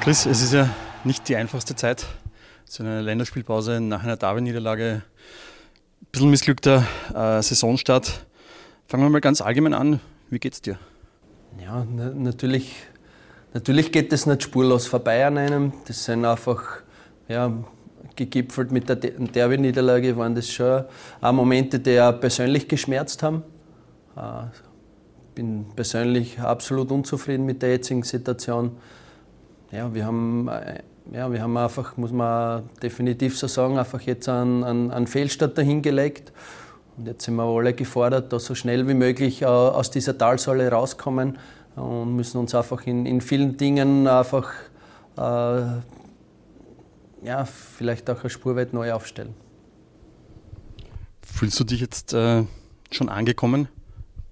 Chris, es ist ja nicht die einfachste Zeit. So eine Länderspielpause nach einer Derby-Niederlage. Ein bisschen missglückter äh, Saisonstart. Fangen wir mal ganz allgemein an. Wie geht's dir? Ja, na, natürlich, natürlich geht es nicht spurlos vorbei an einem. Das sind einfach ja, gegipfelt mit der Derby-Niederlage, waren das schon auch Momente, die auch persönlich geschmerzt haben. Ich äh, bin persönlich absolut unzufrieden mit der jetzigen Situation ja, wir haben, äh, ja, wir haben einfach, muss man definitiv so sagen, einfach jetzt einen, einen, einen Fehlstart dahingelegt. Und jetzt sind wir alle gefordert, da so schnell wie möglich äh, aus dieser Talsäule rauskommen und müssen uns einfach in, in vielen Dingen einfach äh, ja, vielleicht auch eine Spur weit neu aufstellen. Fühlst du dich jetzt äh, schon angekommen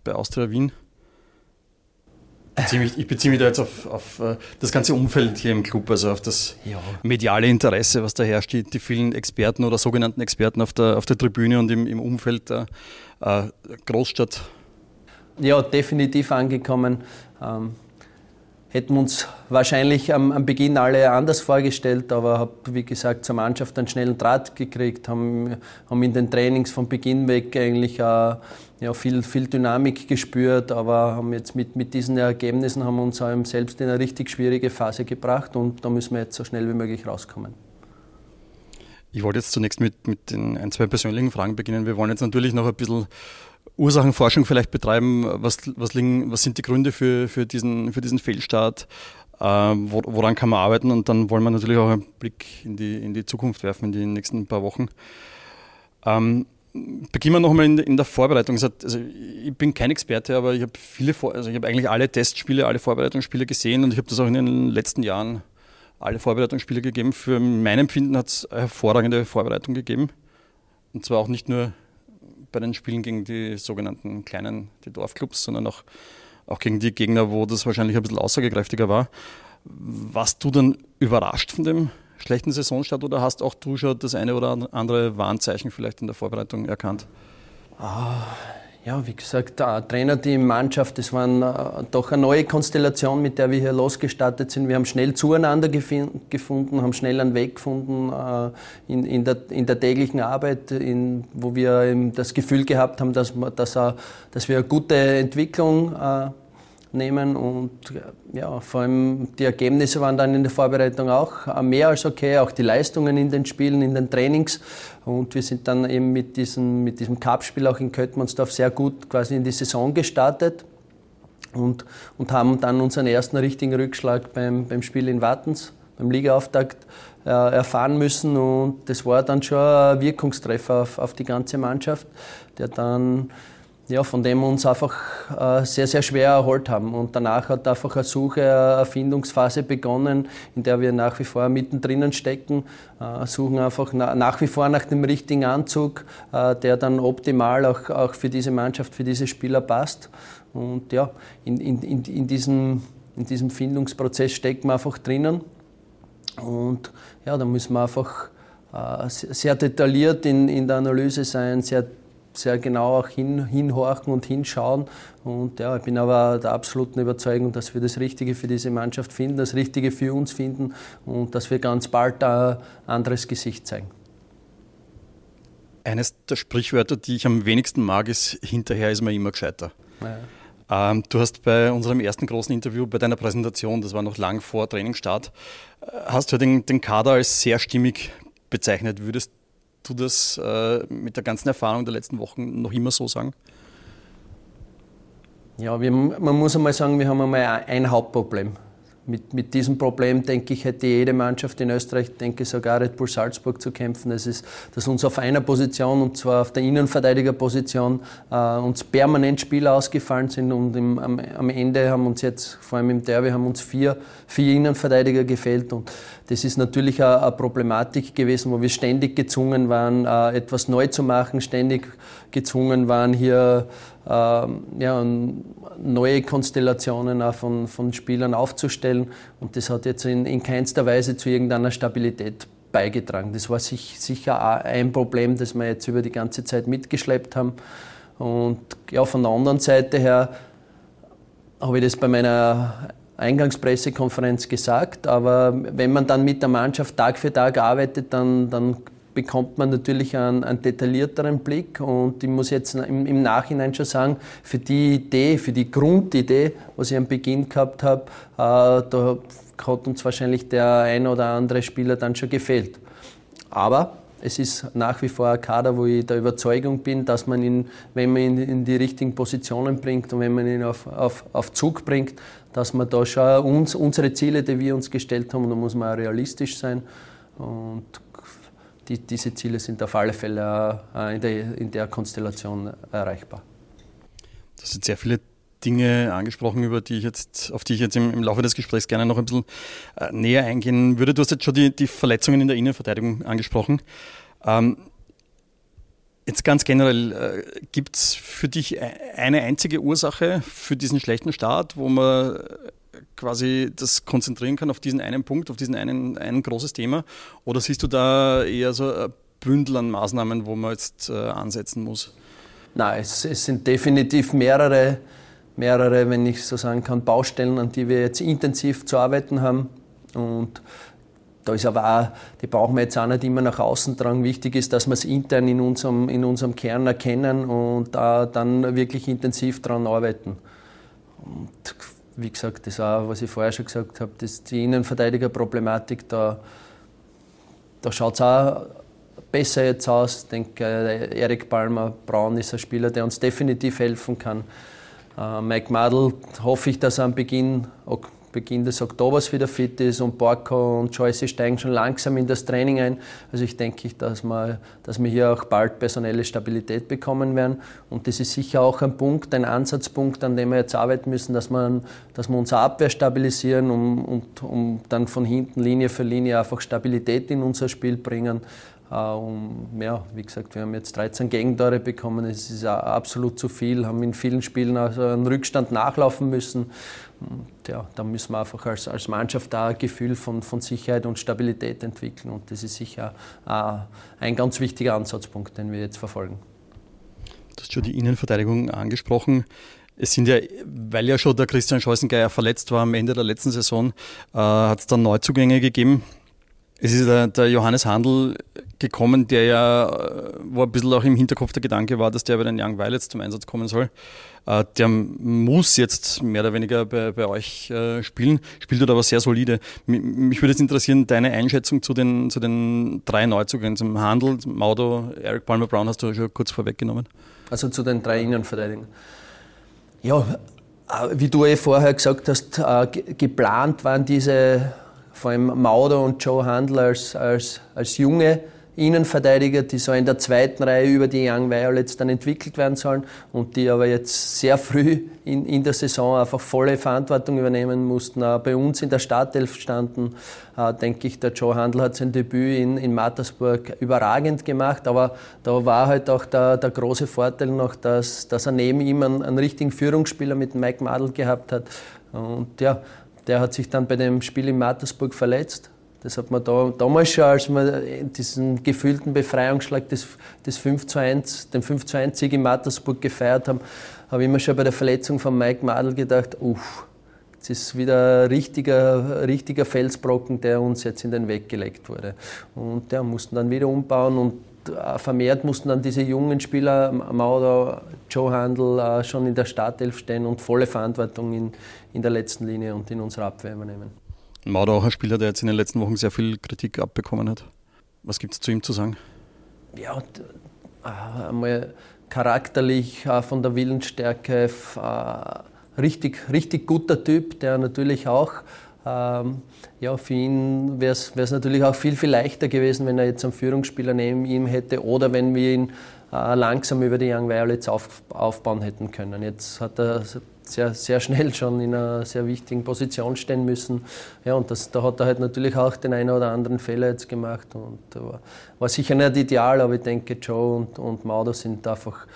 bei Austria Wien? Beziehe mich, ich beziehe mich da jetzt auf, auf äh, das ganze Umfeld hier im Club, also auf das ja. mediale Interesse, was da herrscht, die, die, vielen Experten oder sogenannten Experten auf der, auf der Tribüne und im, im Umfeld der äh, Großstadt. Ja, definitiv angekommen. Ähm, hätten wir uns wahrscheinlich am, am, Beginn alle anders vorgestellt, aber habe, wie gesagt, zur Mannschaft einen schnellen Draht gekriegt, haben, haben in den Trainings von Beginn weg eigentlich äh, ja, viel, viel Dynamik gespürt, aber haben jetzt mit, mit diesen Ergebnissen haben wir uns selbst in eine richtig schwierige Phase gebracht und da müssen wir jetzt so schnell wie möglich rauskommen. Ich wollte jetzt zunächst mit, mit den ein, zwei persönlichen Fragen beginnen. Wir wollen jetzt natürlich noch ein bisschen Ursachenforschung vielleicht betreiben. Was, was, liegen, was sind die Gründe für, für, diesen, für diesen Fehlstart? Äh, woran kann man arbeiten? Und dann wollen wir natürlich auch einen Blick in die, in die Zukunft werfen, in die nächsten paar Wochen. Ähm, beginnen wir nochmal in, in der Vorbereitung. Also ich bin kein Experte, aber ich habe also ich eigentlich alle Testspiele, alle Vorbereitungsspiele gesehen und ich habe das auch in den letzten Jahren alle Vorbereitungsspiele gegeben. Für mein Empfinden hat es hervorragende Vorbereitung gegeben. Und zwar auch nicht nur bei den Spielen gegen die sogenannten kleinen, die Dorfclubs, sondern auch, auch gegen die Gegner, wo das wahrscheinlich ein bisschen aussagekräftiger war. Warst du dann überrascht von dem schlechten Saisonstart oder hast auch du schon das eine oder andere Warnzeichen vielleicht in der Vorbereitung erkannt? Ah, ja, wie gesagt, Trainer, die Mannschaft, das war äh, doch eine neue Konstellation, mit der wir hier losgestartet sind. Wir haben schnell zueinander gefunden, haben schnell einen Weg gefunden äh, in, in, der, in der täglichen Arbeit, in, wo wir das Gefühl gehabt haben, dass, dass, dass wir eine gute Entwicklung äh, nehmen und ja, vor allem die Ergebnisse waren dann in der Vorbereitung auch mehr als okay, auch die Leistungen in den Spielen, in den Trainings. Und wir sind dann eben mit diesem, mit diesem Cup-Spiel auch in Köttmannsdorf sehr gut quasi in die Saison gestartet und, und haben dann unseren ersten richtigen Rückschlag beim, beim Spiel in Wattens, beim Ligaauftakt äh, erfahren müssen. Und das war dann schon ein Wirkungstreffer auf, auf die ganze Mannschaft, der dann ja, von dem wir uns einfach äh, sehr, sehr schwer erholt haben. Und danach hat einfach eine Suche, eine Erfindungsphase begonnen, in der wir nach wie vor mittendrin stecken, äh, suchen einfach nach wie vor nach dem richtigen Anzug, äh, der dann optimal auch, auch für diese Mannschaft, für diese Spieler passt. Und ja, in, in, in, in, diesem, in diesem Findungsprozess stecken wir einfach drinnen. Und ja, da müssen wir einfach sehr detailliert in, in der Analyse sein, sehr sehr genau auch hin, hinhorchen und hinschauen. Und ja, ich bin aber der absoluten Überzeugung, dass wir das Richtige für diese Mannschaft finden, das Richtige für uns finden und dass wir ganz bald ein anderes Gesicht zeigen. Eines der Sprichwörter, die ich am wenigsten mag, ist: hinterher ist man immer gescheiter. Ja. Ähm, du hast bei unserem ersten großen Interview, bei deiner Präsentation, das war noch lang vor Trainingsstart, äh, hast du den, den Kader als sehr stimmig bezeichnet. Würdest du das äh, mit der ganzen Erfahrung der letzten Wochen noch immer so sagen? Ja, wir, man muss einmal sagen, wir haben einmal ein Hauptproblem. Mit, mit diesem Problem, denke ich, hätte jede Mannschaft in Österreich, denke ich, sogar Red Bull Salzburg zu kämpfen. Das ist, dass uns auf einer Position, und zwar auf der Innenverteidigerposition, äh, uns permanent Spieler ausgefallen sind und im, am, am, Ende haben uns jetzt, vor allem im Derby, haben uns vier, vier Innenverteidiger gefehlt. Und das ist natürlich eine, eine Problematik gewesen, wo wir ständig gezwungen waren, äh, etwas neu zu machen, ständig gezwungen waren, hier ja, neue Konstellationen auch von, von Spielern aufzustellen. Und das hat jetzt in, in keinster Weise zu irgendeiner Stabilität beigetragen. Das war sich, sicher ein Problem, das wir jetzt über die ganze Zeit mitgeschleppt haben. Und ja, von der anderen Seite her habe ich das bei meiner Eingangspressekonferenz gesagt, aber wenn man dann mit der Mannschaft Tag für Tag arbeitet, dann, dann bekommt man natürlich einen, einen, detaillierteren Blick und ich muss jetzt im, im, Nachhinein schon sagen, für die Idee, für die Grundidee, was ich am Beginn gehabt habe, äh, da hat uns wahrscheinlich der ein oder andere Spieler dann schon gefehlt. Aber es ist nach wie vor ein Kader, wo ich der Überzeugung bin, dass man ihn, wenn man ihn in die richtigen Positionen bringt und wenn man ihn auf, auf, auf Zug bringt, dass man da schon uns, unsere Ziele, die wir uns gestellt haben, da muss man auch realistisch sein. Und die, diese Ziele sind auf alle Fälle in der, in der Konstellation erreichbar. Das sind sehr viele Dinge angesprochen, über die ich jetzt, auf die ich jetzt im, im Laufe des Gesprächs gerne noch ein bisschen äh, näher eingehen würde. Du hast jetzt schon die, die Verletzungen in der Innenverteidigung angesprochen. Ähm, jetzt ganz generell, äh, gibt es für dich e-, eine einzige Ursache für diesen schlechten Start, wo man äh, quasi das konzentrieren kann auf diesen einen Punkt, auf diesen einen, ein großes Thema? Oder siehst du da eher so ein Bündel an Maßnahmen, wo man jetzt äh, ansetzen muss? Nein, es, es sind definitiv mehrere mehrere, wenn ich so sagen kann, Baustellen, an die wir jetzt intensiv zu arbeiten haben. Und da ist aber auch, die brauchen wir jetzt auch nicht immer nach außen tragen. Wichtig ist, dass wir es intern in unserem, in unserem Kern erkennen und da dann wirklich intensiv daran arbeiten. Und wie gesagt, das auch, was ich vorher schon gesagt habe, das, die Innenverteidigerproblematik, da, da schaut es auch besser jetzt aus. Ich denke, Erik Palmer Braun ist ein Spieler, der uns definitiv helfen kann. Äh, Mike Madl hoffe ich, dass er am Beginn, Beginn des Oktobers wieder fit ist und Borko und Joyce steigen schon langsam in das Training ein. Also ich denke, dass wir, dass wir hier auch bald personelle Stabilität bekommen werden. Und das ist sicher auch ein Punkt, ein Ansatzpunkt, an dem wir jetzt arbeiten müssen, dass, man, dass wir unsere Abwehr stabilisieren um, und um dann von hinten Linie für Linie einfach Stabilität in unser Spiel bringen. Äh, um, ja, wie gesagt, wir haben jetzt 13 Gegentore bekommen, es ist absolut zu viel, haben in vielen Spielen also einen Rückstand nachlaufen müssen. Und ja, da müssen wir einfach als, als Mannschaft da ein Gefühl von, von Sicherheit und Stabilität entwickeln. Und das ist sicher ein ganz wichtiger Ansatzpunkt, den wir jetzt verfolgen. Du hast schon die Innenverteidigung angesprochen. Es sind ja, weil ja schon der Christian Scheusengeier verletzt war am Ende der letzten Saison, äh, hat es dann Neuzugänge gegeben. Es ist der, der, Johannes Handel gekommen, der ja, äh, wo ein bisschen auch im Hinterkopf der Gedanke war, dass der bei den Young Violets zum Einsatz kommen soll. Äh, der muss jetzt mehr oder weniger bei, bei euch äh, spielen, spielt dort aber sehr solide. Mich würde jetzt interessieren, deine Einschätzung zu den, zu den drei Neuzugängen, zum Handel, Maudo, Eric Palmer Brown hast du schon kurz vorweggenommen. Also zu den drei Innenverteidigern. Ja, wie du eh vorher gesagt hast, geplant waren diese vor allem Mauder und Joe Handler als, als, als junge Innenverteidiger, die so in der zweiten Reihe über die Young Violets dann entwickelt werden sollen und die aber jetzt sehr früh in, in der Saison einfach volle Verantwortung übernehmen mussten. Auch bei uns in der Startelf standen, äh, denke ich, der Joe Handel hat sein Debüt in, in Mattersburg überragend gemacht, aber da war halt auch der, der große Vorteil noch, dass, dass er neben ihm einen, einen richtigen Führungsspieler mit Mike Madl gehabt hat. Und ja, der hat sich dann bei dem Spiel in Mattersburg verletzt. Das hat man da, damals schon, als wir diesen gefühlten Befreiungsschlag des, des 5 zu 1, den 5 zu 1 Sieg in Mattersburg gefeiert haben, habe ich mir schon bei der Verletzung von Mike Madl gedacht, uff, das ist wieder ein richtiger, richtiger Felsbrocken, der uns jetzt in den Weg gelegt wurde. Und der mussten dann wieder umbauen und äh, vermehrt mussten dann diese jungen Spieler, Mauder, Joe Handel, äh, schon in der Startelf stehen und volle Verantwortung in, in der letzten Linie und in unserer Abwehr übernehmen. Mauder auch ein Spieler, der jetzt in den letzten Wochen sehr viel Kritik abbekommen hat. Was gibt es zu ihm zu sagen? Ja, äh, einmal charakterlich, von der Willensstärke, richtig, richtig guter Typ, der natürlich auch ähm, ja, für ihn wäre es natürlich auch viel, viel leichter gewesen, wenn er jetzt einen Führungsspieler neben ihm hätte oder wenn wir ihn äh, langsam über die Young Violets auf, aufbauen hätten können. Jetzt hat er sehr, sehr schnell schon in einer sehr wichtigen Position stehen müssen. Ja, und das, da hat er halt natürlich auch den einen oder anderen Fehler jetzt gemacht. Und war, war sicher nicht ideal, aber ich denke, Joe und, und Maudo sind einfach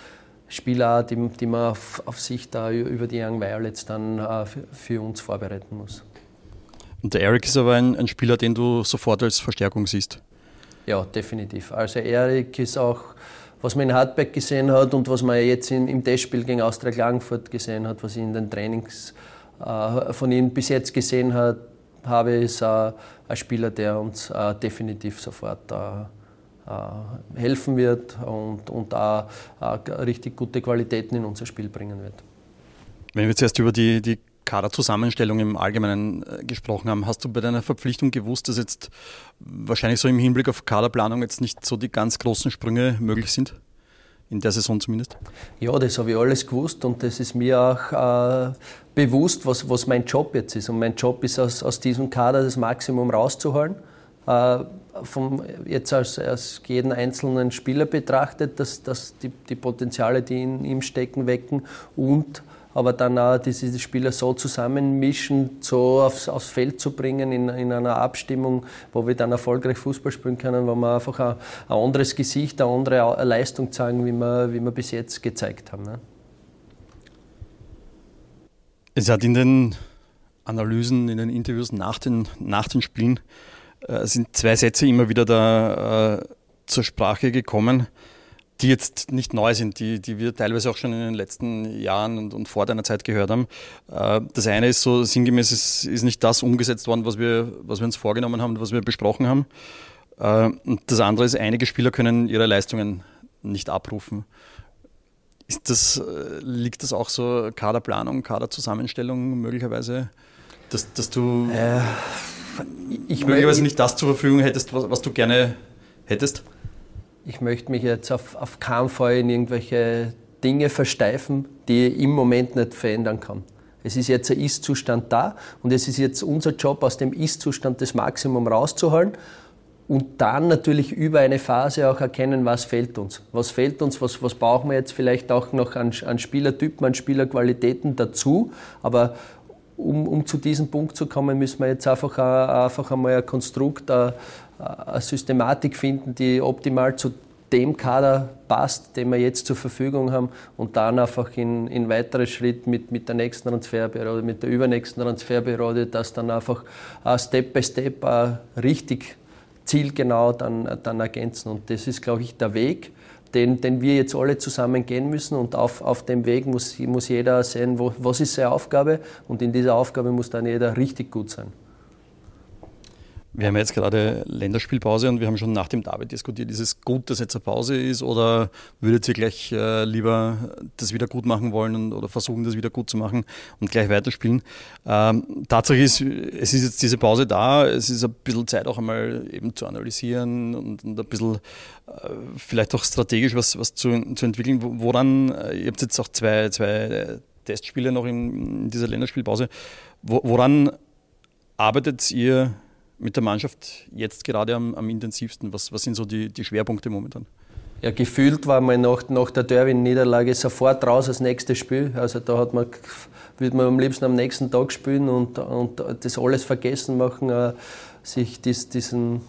Spieler, die, die man auf, auf sich da über die Young Violets dann äh, für, für uns vorbereiten muss. Und der Eric ist aber ein, ein Spieler, den du sofort als Verstärkung siehst. Ja, definitiv. Also Eric ist auch, was man in Hartberg gesehen hat und was man jetzt in, im Testspiel gegen Austria Klagenfurt gesehen hat, was ich in den Trainings äh, von ihm bis jetzt gesehen hat, habe, ist ein Spieler, der uns definitiv sofort helfen wird und, und auch richtig gute Qualitäten in unser Spiel bringen wird. Wenn wir jetzt erst über die, die Kaderzusammenstellung im Allgemeinen gesprochen haben, hast du bei deiner Verpflichtung gewusst, dass jetzt wahrscheinlich so im Hinblick auf Kaderplanung jetzt nicht so die ganz großen Sprünge möglich sind? in der Saison zumindest? Ja, das habe ich alles gewusst und das ist mir auch äh, bewusst, was, was mein Job jetzt ist. Und mein Job ist, aus, aus diesem Kader das Maximum rauszuholen. Äh, vom, jetzt als, als jeden einzelnen Spieler betrachtet, dass, dass die, die Potenziale, die in ihm stecken, wecken und aber dann auch diese Spieler so zusammenmischen, so aufs, aufs Feld zu bringen in, in, einer Abstimmung, wo wir dann erfolgreich Fußball spielen können, wo wir einfach ein, ein anderes Gesicht, eine andere Leistung zeigen, wie wir, wie wir bis jetzt gezeigt haben. Ne? Es hat in den Analysen, in den Interviews nach den, nach den Spielen äh, sind zwei Sätze immer wieder da äh, zur Sprache gekommen die jetzt nicht neu sind, die, die wir teilweise auch schon in den letzten Jahren und, und vor deiner Zeit gehört haben. Äh, das eine ist so sinngemäß, es ist nicht das umgesetzt worden, was wir, was wir uns vorgenommen haben, was wir besprochen haben. Äh, und das andere ist, einige Spieler können ihre Leistungen nicht abrufen. Ist das, äh, liegt das auch so Kaderplanung, Kaderzusammenstellung möglicherweise, dass, dass du äh, ich möglicherweise nicht das zur Verfügung hättest, was, was du gerne hättest? ich möchte mich jetzt auf, auf keinen Fall in irgendwelche Dinge versteifen, die ich im Moment nicht verändern kann. Es ist jetzt ein Ist-Zustand da und es ist jetzt unser Job, aus dem Ist-Zustand das Maximum rauszuholen und dann natürlich über eine Phase auch erkennen, was fehlt uns. Was fehlt uns, was, was brauchen wir jetzt vielleicht auch noch an, an Spielertypen, an Spielerqualitäten dazu. Aber um, um zu diesem Punkt zu kommen, müssen wir jetzt einfach, einfach einmal ein Konstrukt, eine, eine Systematik finden, die optimal zu dem Kader passt, den wir jetzt zur Verfügung haben und dann einfach in, in weiterer Schritt mit, mit der nächsten Transferperiode, mit der übernächsten Transferperiode, das dann einfach uh, Step by Step uh, richtig zielgenau dann, dann ergänzen. Und das ist, glaube ich, der Weg, den, den wir jetzt alle zusammen gehen müssen. Und auf, auf dem Weg muss, muss jeder sehen, wo, was ist seine Aufgabe. Und in dieser Aufgabe muss dann jeder richtig gut sein. Wir haben jetzt gerade Länderspielpause und wir haben schon nach dem David diskutiert, ist es gut, dass jetzt eine Pause ist oder würdet ihr gleich äh, lieber das wieder gut machen wollen und, oder versuchen, das wieder gut zu machen und gleich weiterspielen? Ähm, Tatsache ist, es ist jetzt diese Pause da, es ist ein bisschen Zeit auch einmal eben zu analysieren und, und ein bisschen äh, vielleicht auch strategisch was, was zu, zu entwickeln. Woran, äh, ihr habt jetzt auch zwei, zwei Testspiele noch in, in dieser Länderspielpause, woran arbeitet ihr mit der Mannschaft jetzt gerade am, am intensivsten? Was, was sind so die, die Schwerpunkte momentan? Ja, gefühlt war man nach, nach der Derby-Niederlage sofort raus als nächstes Spiel. Also da hat man, würde man am liebsten am nächsten Tag spielen und, und das alles vergessen machen, äh, sich dies, diesen,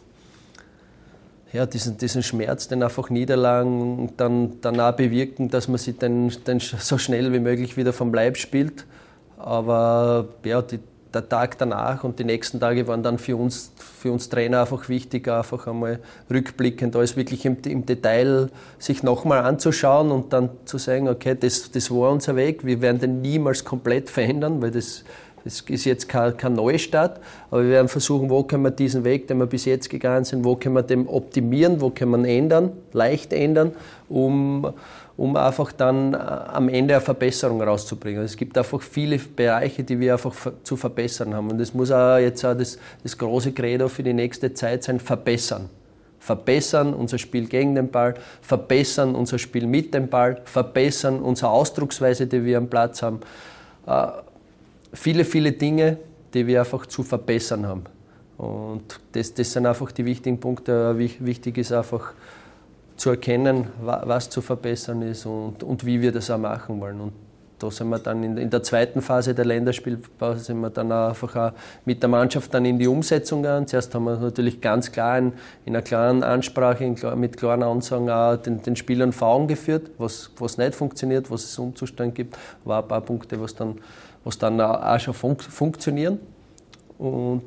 ja, diesen, diesen Schmerz, den einfach Niederlagen dann, dann auch bewirken, dass man sich dann, dann so schnell wie möglich wieder vom Leib spielt. Aber ja, die, der Tag danach und die nächsten Tage waren dann für uns, für uns Trainer einfach wichtig, einfach einmal rückblickend alles wirklich im, im Detail sich nochmal anzuschauen und dann zu sagen, okay, das, das war unser Weg, wir werden den niemals komplett verändern, weil das, das ist jetzt kein, Neustart, aber wir werden versuchen, wo können wir diesen Weg, den wir bis jetzt gegangen sind, wo können wir den optimieren, wo können wir ändern, leicht ändern, um um einfach dann äh, am Ende eine Verbesserung rauszubringen. Es gibt einfach viele Bereiche, die wir einfach zu verbessern haben. Und das muss auch jetzt auch das, das große Credo für die nächste Zeit sein, verbessern. Verbessern unser Spiel gegen den Ball, verbessern unser Spiel mit dem Ball, verbessern unsere Ausdrucksweise, die wir am Platz haben. Äh, viele, viele Dinge, die wir einfach zu verbessern haben. Und das, das sind einfach die wichtigen Punkte. Wichtig ist einfach, zu erkennen, was zu verbessern ist und, und wie wir das auch machen wollen. Und da sind wir dann in, in, der zweiten Phase der Länderspielpause sind wir dann einfach auch mit der Mannschaft dann in die Umsetzung gegangen. Zuerst haben wir natürlich ganz klar in, in einer klaren Ansprache, in, mit klaren Ansagen auch den, den Spielern vor Augen geführt, was, was nicht funktioniert, was es Umzustand gibt. War ein paar Punkte, was dann, was dann auch schon fun funktionieren und,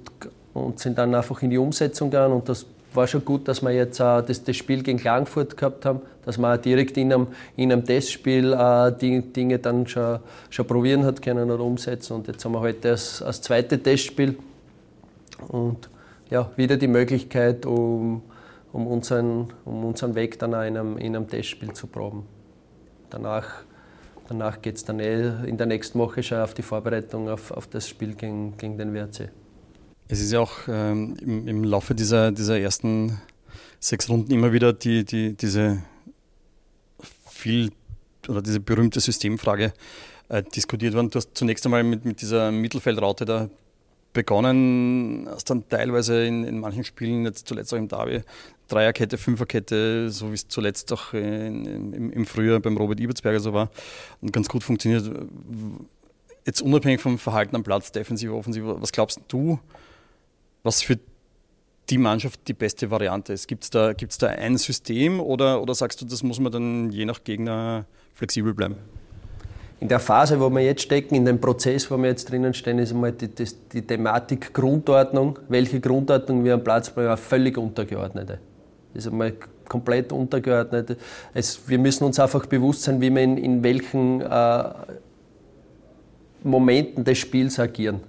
und sind dann einfach in die Umsetzung gegangen und das war schon gut, dass wir jetzt äh, das, das, Spiel gegen Klagenfurt gehabt haben, dass man direkt in einem, in einem Testspiel äh, die Dinge dann schon, schon probieren hat können oder umsetzen. Und jetzt haben wir heute das, das zweite Testspiel und ja, wieder die Möglichkeit, um, um, unseren, um unseren Weg dann auch in einem, in einem Testspiel zu proben. Danach, danach geht es dann eh in der nächsten Woche schon auf die Vorbereitung auf, auf das Spiel gegen, gegen den WRC. Es ist ja auch ähm, im, im, Laufe dieser, dieser ersten sechs Runden immer wieder die, die, diese viel oder diese berühmte Systemfrage äh, diskutiert worden. Du hast zunächst einmal mit, mit dieser Mittelfeldraute da begonnen, hast dann teilweise in, in manchen Spielen, jetzt zuletzt auch im Derby, Dreierkette, Fünferkette, so wie es zuletzt auch im, im Frühjahr beim Robert Ibertsberger so war und ganz gut funktioniert. Jetzt unabhängig vom Verhalten am Platz, defensiv, offensiv, was glaubst du, was für die Mannschaft die beste Variante ist? Gibt es da, gibt's da ein System oder, oder sagst du, das muss man dann je nach Gegner flexibel bleiben? In der Phase, wo wir jetzt stecken, in dem Prozess, wo wir jetzt drinnen stehen, ist einmal die, die, die Thematik Grundordnung. Welche Grundordnung wir am Platz brauchen, völlig untergeordnete. Ist einmal komplett untergeordnet. Es, wir müssen uns einfach bewusst sein, wie wir in, in welchen äh, Momenten des Spiels agieren.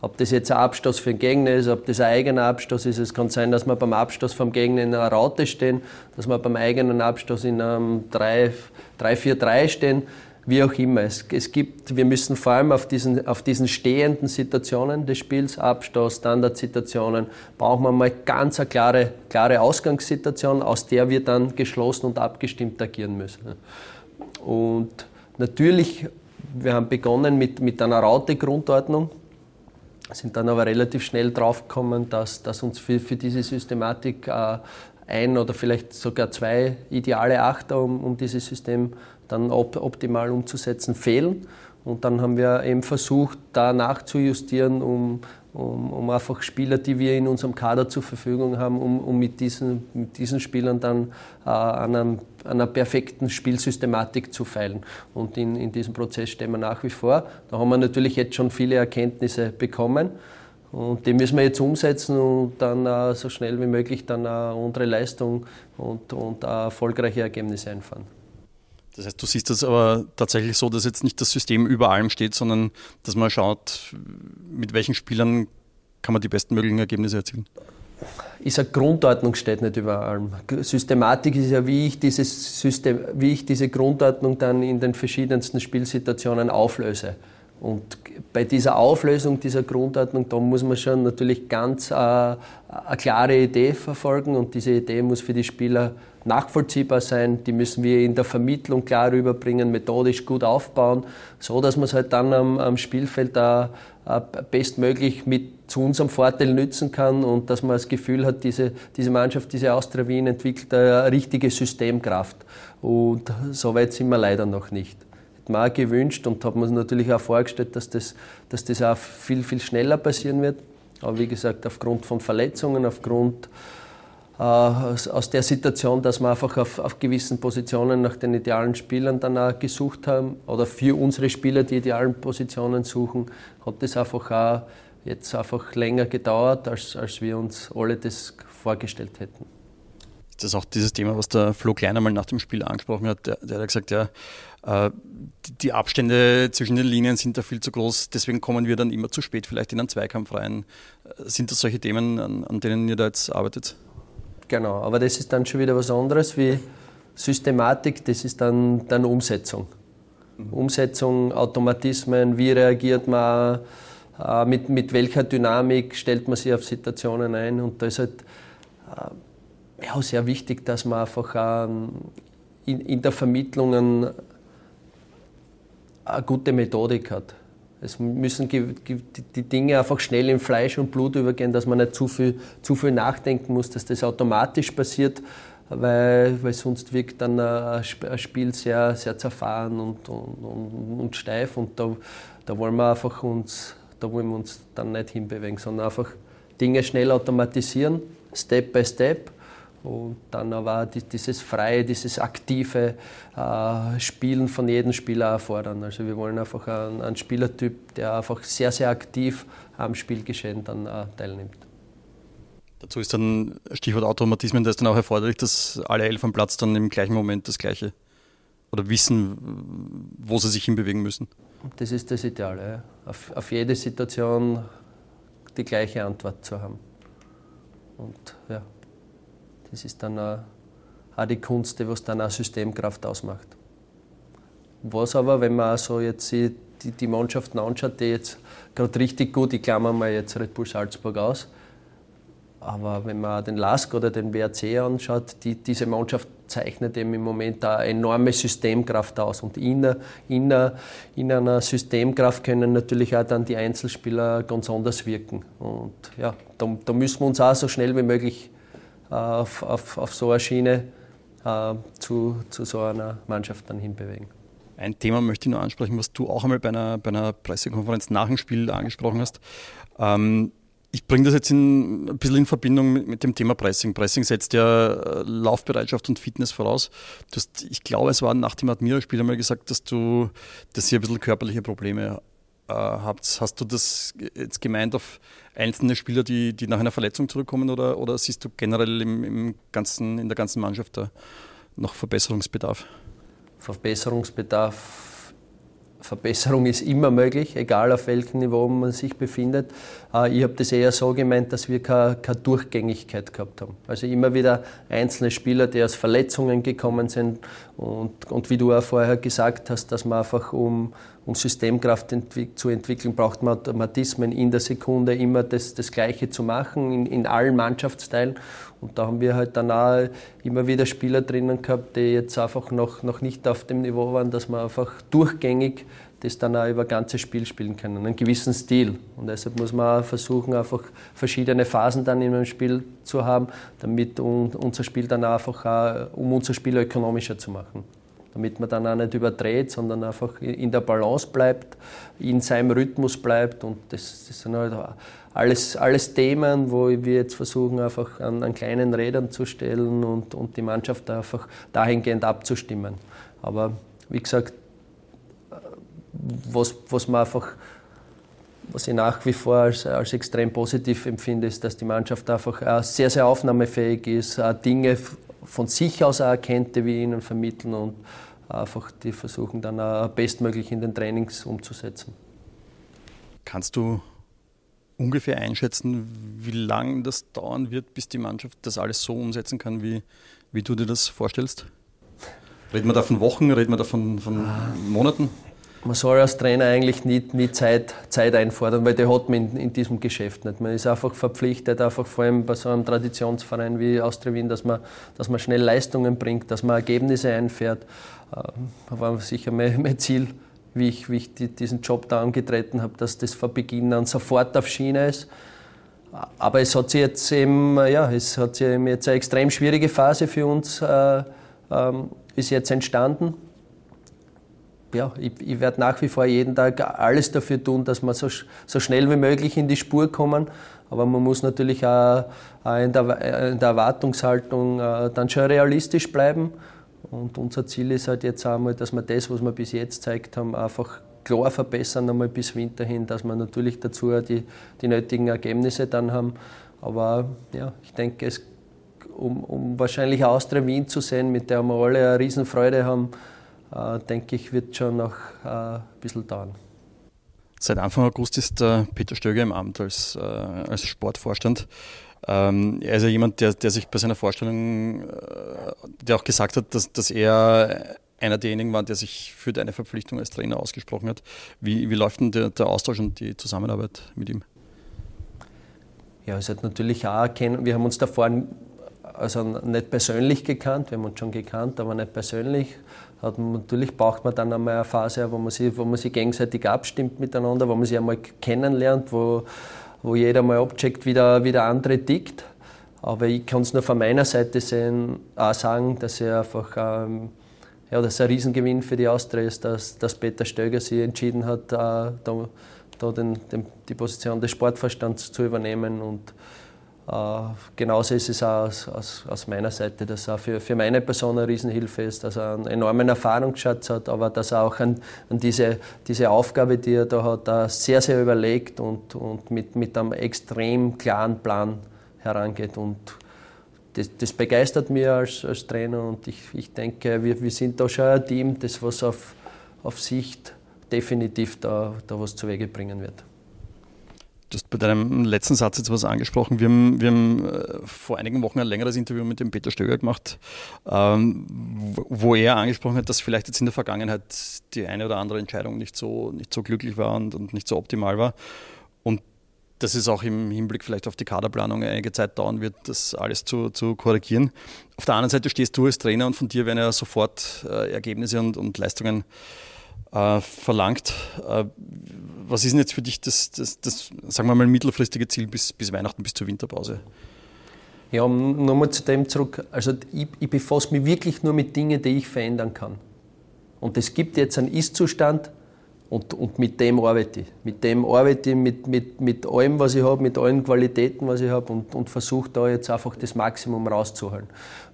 Ob das jetzt ein Abstoß für den Gegner ist, ob das ein eigener Abstoß ist. Es kann sein, dass wir beim Abstoß vom Gegner in einer Raute stehen, dass wir beim eigenen Abstoß in einem 3-4-3 stehen, wie auch immer. Es, es, gibt, wir müssen vor allem auf diesen, auf diesen stehenden Situationen des Spiels, Abstoß, Standardsituationen, brauchen wir mal ganz eine klare, klare Ausgangssituation, aus der wir dann geschlossen und abgestimmt agieren müssen. Und natürlich, wir haben begonnen mit, mit einer Raute-Grundordnung sind dann aber relativ schnell draufgekommen, dass, dass uns für, für diese Systematik äh, ein oder vielleicht sogar zwei ideale Achter, um, um dieses System dann op optimal umzusetzen, fehlen. Und dann haben wir eben versucht, da nachzujustieren, um, um, um, einfach Spieler, die wir in unserem Kader zur Verfügung haben, um, um mit, diesen, mit diesen Spielern dann äh, an, einem, an, einer perfekten Spielsystematik zu feilen. Und in, in diesem Prozess stehen wir nach wie vor. Da haben wir natürlich jetzt schon viele Erkenntnisse bekommen. Und die müssen wir jetzt umsetzen und dann äh, so schnell wie möglich dann äh, unsere Leistung und, und äh, erfolgreiche Ergebnisse einfahren. Das heißt, du siehst das aber tatsächlich so, dass jetzt nicht das System über allem steht, sondern dass man schaut, mit welchen Spielern kann man die besten möglichen Ergebnisse erzielen? Ich sage, Grundordnung steht nicht über allem. Systematik ist ja, wie ich, dieses System, wie ich diese Grundordnung dann in den verschiedensten Spielsituationen auflöse. Und bei dieser Auflösung dieser Grundordnung, da muss man schon natürlich ganz äh, eine klare Idee verfolgen und diese Idee muss für die Spieler nachvollziehbar sein, die müssen wir in der Vermittlung klar rüberbringen, methodisch gut aufbauen, so dass man es halt dann am, am Spielfeld da äh, bestmöglich mit zu unserem Vorteil nützen kann und dass man das Gefühl hat, diese, diese Mannschaft, diese Austria Wien entwickelt eine richtige Systemkraft. Und so weit sind wir leider noch nicht. Man auch gewünscht und hat man natürlich auch vorgestellt, dass das, dass das auch viel, viel schneller passieren wird. Aber wie gesagt, aufgrund von Verletzungen, aufgrund äh, aus, aus, der Situation, dass wir einfach auf, auf, gewissen Positionen nach den idealen Spielern dann auch gesucht haben oder für unsere Spieler die idealen Positionen suchen, hat das einfach auch jetzt einfach länger gedauert, als, als wir uns alle das vorgestellt hätten. Ist das auch dieses Thema, was der Flo Kleiner mal nach dem Spiel angesprochen hat? Der, der hat gesagt, ja, die Abstände zwischen den Linien sind da viel zu groß, deswegen kommen wir dann immer zu spät vielleicht in einen Zweikampf rein. Äh, sind das solche Themen, an, an denen ihr da jetzt arbeitet? Genau, aber das ist dann schon wieder was anderes wie Systematik, das ist dann, dann Umsetzung. Mhm. Umsetzung, Automatismen, wie reagiert man, äh, mit, mit welcher Dynamik stellt man sich auf Situationen ein und da ist halt äh, ja, sehr wichtig, dass man einfach ähm, in, in der Vermittlung eine gute Methodik hat. Es müssen die Dinge einfach schnell in Fleisch und Blut übergehen, dass man nicht zu viel, zu viel nachdenken muss, dass das automatisch passiert, weil, weil sonst wirkt dann ein Spiel sehr, sehr zerfahren und, und, und steif. Und da, da wollen wir einfach uns, da wollen wir uns dann nicht hinbewegen, sondern einfach Dinge schnell automatisieren, Step by Step und dann aber dieses freie, dieses aktive äh, Spielen von jedem Spieler erfordern. Also wir wollen einfach einen, einen Spielertyp, der einfach sehr, sehr aktiv am Spielgeschehen dann äh, teilnimmt. Dazu ist dann Stichwort Automatismen, da ist dann auch erforderlich, dass alle elf am Platz dann im gleichen Moment das Gleiche oder wissen, wo sie sich hinbewegen müssen. Das ist das Ideal, ja. auf, auf jede Situation die gleiche Antwort zu haben. Und ja, das ist dann auch, die Kunst, was dann auch Systemkraft ausmacht. Was aber, wenn man so jetzt die, die Mannschaften anschaut, die jetzt gerade richtig gut, ich klammer mal jetzt Red Bull Salzburg aus, aber wenn man den LASK oder den WRC anschaut, die, diese Mannschaft zeichnet eben im Moment eine enorme Systemkraft aus. Und in, in, in einer Systemkraft können natürlich auch dann die Einzelspieler ganz anders wirken. Und ja, da, da müssen wir uns auch so schnell wie möglich auf, auf, auf so eine Schiene äh, zu, zu so einer Mannschaft dann hinbewegen. Ein Thema möchte ich noch ansprechen, was du auch einmal bei einer, bei einer Pressekonferenz nach dem Spiel angesprochen hast. Ähm, ich bringe das jetzt in, ein bisschen in Verbindung mit, mit, dem Thema Pressing. Pressing setzt ja äh, Laufbereitschaft und Fitness voraus. Hast, ich glaube, es war nach dem Admira-Spiel einmal gesagt, dass du, dass ihr ein bisschen körperliche Probleme äh, habt. Hast du das jetzt gemeint auf einzelne Spieler, die, die nach einer Verletzung zurückkommen oder, oder siehst du generell im, im ganzen, in der ganzen Mannschaft da noch Verbesserungsbedarf? Verbesserungsbedarf Verbesserung ist immer möglich, egal auf welchem Niveau man sich befindet. Äh, ich habe das eher so gemeint, dass wir keine, keine, Durchgängigkeit gehabt haben. Also immer wieder einzelne Spieler, die aus Verletzungen gekommen sind und, und wie du auch vorher gesagt hast, dass man einfach um, um Systemkraft zu entwickeln, braucht man Automatismen in der Sekunde immer das, das Gleiche zu machen in, in allen Mannschaftsteilen. Und da haben wir halt dann auch immer wieder Spieler drinnen gehabt, die jetzt einfach noch, noch nicht auf dem Niveau waren, dass man einfach durchgängig das dann auch über ganze Spiel spielen können, einen gewissen Stil. Und deshalb muss man auch versuchen, einfach verschiedene Phasen dann in einem Spiel zu haben, damit unser Spiel dann einfach auch, um unser Spiel ökonomischer zu machen. Damit man dann auch nicht überdreht, sondern einfach in der Balance bleibt, in seinem Rhythmus bleibt. Und das, das sind halt alles, alles Themen, wo wir jetzt versuchen, einfach an, an kleinen Rädern zu stellen und, und die Mannschaft einfach dahingehend abzustimmen. Aber wie gesagt, was, was man einfach was ich nach wie vor als, als extrem positiv empfinde, ist, dass die Mannschaft einfach sehr, sehr aufnahmefähig ist, Dinge von sich aus erkennt, die wir ihnen vermitteln und einfach die versuchen dann auch bestmöglich in den Trainings umzusetzen. Kannst du ungefähr einschätzen, wie lange das dauern wird, bis die Mannschaft das alles so umsetzen kann, wie, wie du dir das vorstellst? Reden wir da von Wochen, reden wir da von, von Monaten? Man soll als Trainer eigentlich nie, nie Zeit, Zeit einfordern, weil die hat man in, in, diesem Geschäft nicht. Man ist einfach verpflichtet, einfach vor allem bei so einem Traditionsverein wie Austria Wien, dass man, dass man schnell Leistungen bringt, dass man Ergebnisse einfährt. Das äh, war sicher mein, mein Ziel, wie ich, wie ich die, diesen Job da angetreten habe, dass das von Beginn an sofort auf Schiene ist. Aber es hat sich jetzt eben, ja, es hat sich jetzt eine extrem schwierige Phase für uns äh, ähm, ist jetzt entstanden. Ja, ich, ich werde nach wie vor jeden Tag alles dafür tun, dass wir so, so schnell wie möglich in die Spur kommen. Aber man muss natürlich auch, auch in, der, in der Erwartungshaltung äh, dann schon realistisch bleiben und unser Ziel ist halt jetzt einmal, dass wir das, was wir bis jetzt gezeigt haben, einfach klar verbessern, einmal bis Winter hin, dass wir natürlich dazu die, die nötigen Ergebnisse dann haben. Aber ja, ich denke, es, um, um wahrscheinlich Austria Wien zu sehen, mit der wir alle eine Riesenfreude haben, äh, denke ich, wird schon noch äh, ein bisschen dauern. Seit Anfang August ist äh, Peter Stöger im Amt als, äh, als Sportvorstand. Ähm, er ist ja jemand, der, der sich bei seiner Vorstellung, äh, der auch gesagt hat, dass, dass er einer derjenigen war, der sich für deine Verpflichtung als Trainer ausgesprochen hat. Wie, wie läuft denn der, der Austausch und die Zusammenarbeit mit ihm? Ja, es hat natürlich auch erkennen, wir haben uns davor also nicht persönlich gekannt, wir haben uns schon gekannt, aber nicht persönlich. Hat man, natürlich braucht man dann einmal eine Phase, wo man, sich, wo man sich gegenseitig abstimmt miteinander, wo man sich einmal kennenlernt, wo, wo jeder mal abcheckt, wie der, wie der andere tickt. Aber ich kann es nur von meiner Seite sehen, auch sagen, dass er einfach ähm, ja, dass ein Riesengewinn für die Austria ist, dass, dass Peter Stöger sich entschieden hat, äh, da, da den, den, die Position des Sportverstands zu übernehmen. Und genauso ist es auch aus, aus, aus, meiner Seite, dass er für, für meine Person eine Riesenhilfe ist, dass er einen enormen Erfahrungsschatz hat, aber dass er auch an, an diese, diese Aufgabe, die er da hat, sehr, sehr überlegt und, und mit, mit einem extrem klaren Plan herangeht. Und das, das begeistert mich als, als Trainer und ich, ich denke, wir, wir sind da schon ein Team, das was auf, auf Sicht definitiv da, da was zu Wege bringen wird. Du hast bei deinem letzten Satz jetzt was angesprochen. Wir haben, wir haben äh, vor einigen Wochen ein längeres Interview mit dem Peter Stöger gemacht, ähm, wo er angesprochen hat, dass vielleicht jetzt in der Vergangenheit die eine oder andere Entscheidung nicht so, nicht so glücklich war und, und nicht so optimal war. Und dass es auch im Hinblick vielleicht auf die Kaderplanung einige Zeit dauern wird, das alles zu, zu korrigieren. Auf der anderen Seite stehst du als Trainer und von dir werden ja sofort äh, Ergebnisse und, und Leistungen äh, verlangt. Äh, was ist denn jetzt für dich das, das, das, sagen wir mal, mittelfristige Ziel bis, bis Weihnachten, bis zur Winterpause? Ja, nochmal zu dem zurück. Also ich, ich befasse mich wirklich nur mit Dingen, die ich verändern kann. Und es gibt jetzt einen Ist-Zustand und, und mit dem arbeite ich. Mit dem arbeite ich, mit, mit, mit allem, was ich habe, mit allen Qualitäten, was ich habe und, und versuche da jetzt einfach das Maximum rauszuholen.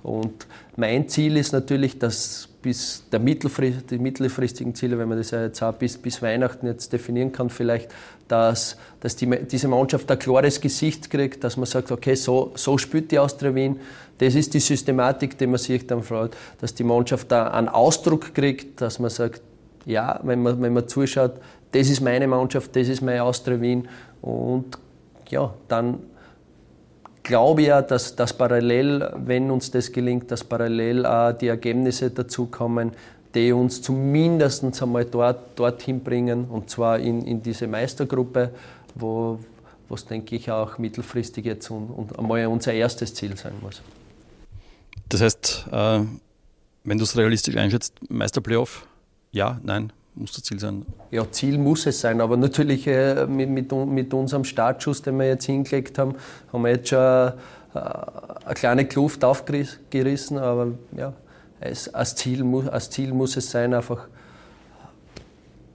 Und mein Ziel ist natürlich, dass bis der Mittelfrist, die mittelfristigen Ziele, wenn man das jetzt auch bis, bis Weihnachten jetzt definieren kann, vielleicht, dass, dass die, diese Mannschaft ein klares Gesicht kriegt, dass man sagt, okay, so, so spielt die Austria Wien. Das ist die Systematik, die man sich dann freut, dass die Mannschaft da einen Ausdruck kriegt, dass man sagt, ja, wenn man, wenn man zuschaut, das ist meine Mannschaft, das ist meine Austria Wien. Und ja, dann glaube ja, dass, dass parallel, wenn uns das gelingt, dass parallel auch die Ergebnisse dazukommen, die uns zumindest einmal dort, dorthin bringen, und zwar in, in diese Meistergruppe, wo was denke ich auch mittelfristig jetzt und, und einmal unser erstes Ziel sein muss. Das heißt, äh, wenn du es realistisch einschätzt, Meisterplayoff, ja, nein, muss das Ziel sein? Ja, Ziel muss es sein, aber natürlich äh, mit, mit, mit, unserem Startschuss, den wir jetzt hingelegt haben, haben wir jetzt schon äh, eine kleine Kluft aufgerissen, aber ja, es, als, Ziel, als Ziel muss es sein, einfach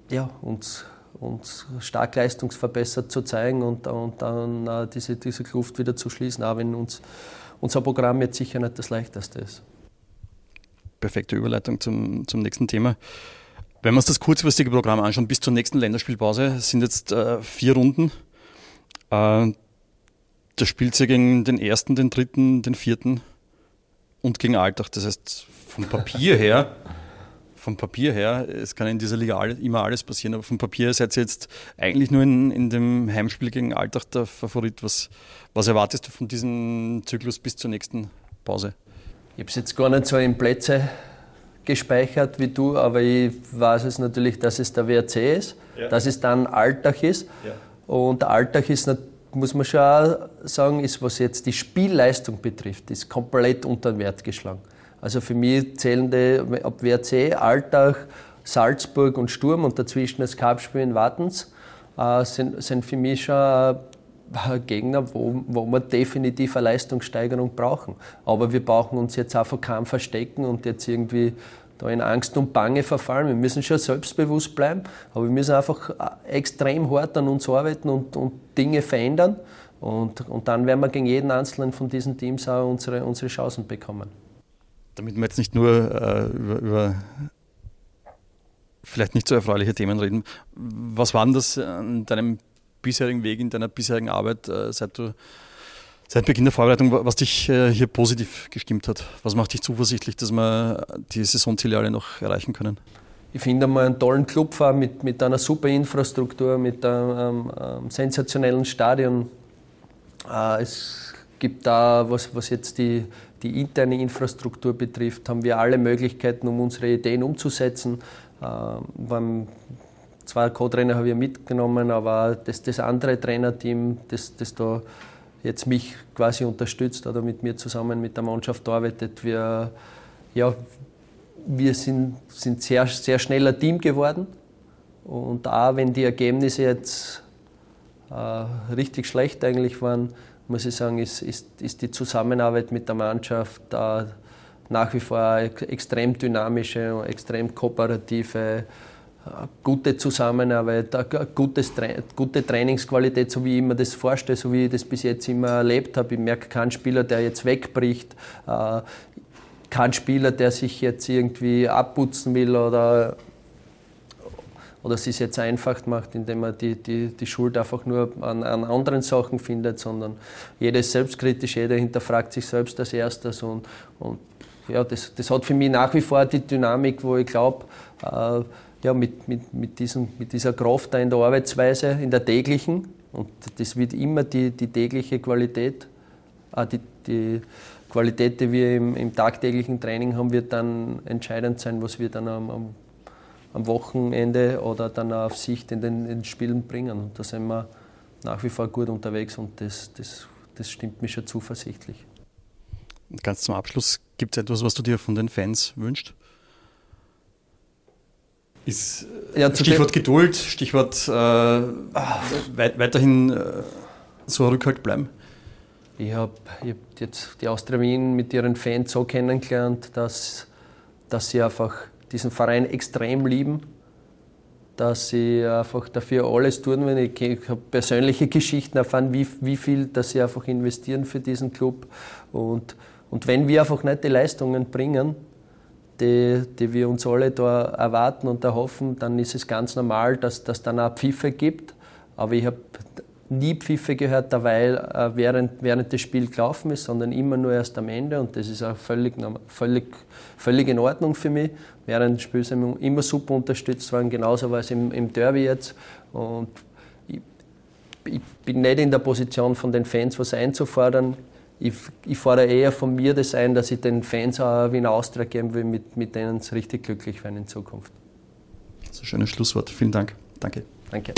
ja, uns, uns stark leistungsverbessert zu zeigen und, und dann äh, diese, diese Kluft wieder zu schließen, auch wenn uns unser Programm jetzt sicher nicht das leichteste ist. Perfekte Überleitung zum, zum nächsten Thema. Wenn wir uns das kurzfristige Programm anschauen, bis zur nächsten Länderspielpause sind jetzt äh, vier Runden. Äh, da spielt sie gegen den ersten, den dritten, den vierten und gegen Alltag. Das heißt, vom Papier her, vom Papier her, es kann in dieser Liga immer alles passieren, aber vom Papier her seid ihr jetzt eigentlich nur in, in dem Heimspiel gegen Alltag der Favorit. Was, was erwartest du von diesem Zyklus bis zur nächsten Pause? Ich habe es jetzt gar nicht so in Plätze gespeichert wie du, aber ich weiß es natürlich, dass es der WRC ist, ja. dass es dann Alltag ist. Ja. Und der Alltag ist, muss man schon auch sagen, ist, was jetzt die Spielleistung betrifft, ist komplett unter den Wert geschlagen. Also für mich zählen die, ob WRC, Alltag, Salzburg und Sturm und dazwischen das Cup-Spiel in Wartens, äh, sind, sind für mich schon Gegner, wo, wo wir definitiv eine Leistungssteigerung brauchen. Aber wir brauchen uns jetzt auch vor keinem verstecken und jetzt irgendwie da in Angst und Bange verfallen. Wir müssen schon selbstbewusst bleiben, aber wir müssen einfach extrem hart an uns arbeiten und, und Dinge verändern. Und, und dann werden wir gegen jeden einzelnen von diesen Teams auch unsere, unsere Chancen bekommen. Damit wir jetzt nicht nur äh, über, über vielleicht nicht so erfreuliche Themen reden, was war denn das an deinem bisherigen Weg, in deiner bisherigen Arbeit, äh, seit du seit Beginn der Vorbereitung, was dich äh, hier positiv gestimmt hat? Was macht dich zuversichtlich, dass wir die Saisonziele alle noch erreichen können? Ich finde mal einen tollen Club mit, mit einer super Infrastruktur, mit einem, einem sensationellen Stadion. Äh, es gibt da, was, was jetzt die, die interne Infrastruktur betrifft, haben wir alle Möglichkeiten, um unsere Ideen umzusetzen. Beim zwei Co-Trainer habe ich mitgenommen, aber das, das andere Trainerteam, das, das da jetzt mich quasi unterstützt oder mit mir zusammen mit der Mannschaft arbeitet, wir, ja, wir sind, sind sehr, sehr schnell Team geworden. Und auch wenn die Ergebnisse jetzt äh, richtig schlecht eigentlich waren, muss ich sagen, ist, ist, ist die Zusammenarbeit mit der Mannschaft äh, nach wie vor extrem dynamische, extrem kooperative gute Zusammenarbeit, eine gute Trainingsqualität, so wie ich mir das vorstelle, so wie ich das bis jetzt immer erlebt habe. Ich merke keinen Spieler, der jetzt wegbricht, äh, kein Spieler, der sich jetzt irgendwie abputzen will oder oder es jetzt einfach macht, indem man die, die, die Schuld einfach nur an, an anderen Sachen findet, sondern jeder ist selbstkritisch, jeder hinterfragt sich selbst als erstes und, und ja, das, das hat für mich nach wie vor die Dynamik, wo ich glaube, äh, ja, mit, mit, mit, diesem, mit dieser Kraft da in der Arbeitsweise, in der täglichen, und das wird immer die, die tägliche Qualität, äh, die, die Qualität, die wir im, im, tagtäglichen Training haben, wird dann entscheidend sein, was wir dann am, am, Wochenende oder dann auf Sicht in den, in den, Spielen bringen. Und da sind wir nach wie vor gut unterwegs und das, das, das stimmt mich schon zuversichtlich. Ganz zum Abschluss, gibt es etwas, was du dir von den Fans wünschst? Ist ja, Stichwort Geduld, Stichwort äh, weit, weiterhin äh, so Rückhalt bleiben? Ich habe hab jetzt die Austria Wien mit ihren Fans so kennengelernt, dass, dass sie einfach diesen Verein extrem lieben, dass sie einfach dafür alles tun. Wenn ich, ich habe persönliche Geschichten erfahren, wie, wie viel dass sie einfach investieren für diesen Club. Und, und wenn wir einfach nicht die Leistungen bringen, die, die wir uns alle da erwarten und erhoffen, dann ist es ganz normal, dass das dann auch Pfiffe gibt. Aber ich habe nie Pfiffe gehört, weil äh, während, während das Spiel gelaufen ist, sondern immer nur erst am Ende und das ist auch völlig, völlig, völlig in Ordnung für mich. Während des Spiels immer super unterstützt worden, genauso war es im, im Derby jetzt und ich, ich bin nicht in der Position von den Fans was einzufordern. Ich, ich fordere eher von mir das ein, dass ich den Fans auch Wien Austria geben will, mit, mit denen es richtig glücklich werden in Zukunft. Das ist ein schönes Schlusswort. Vielen Dank. Danke. Danke.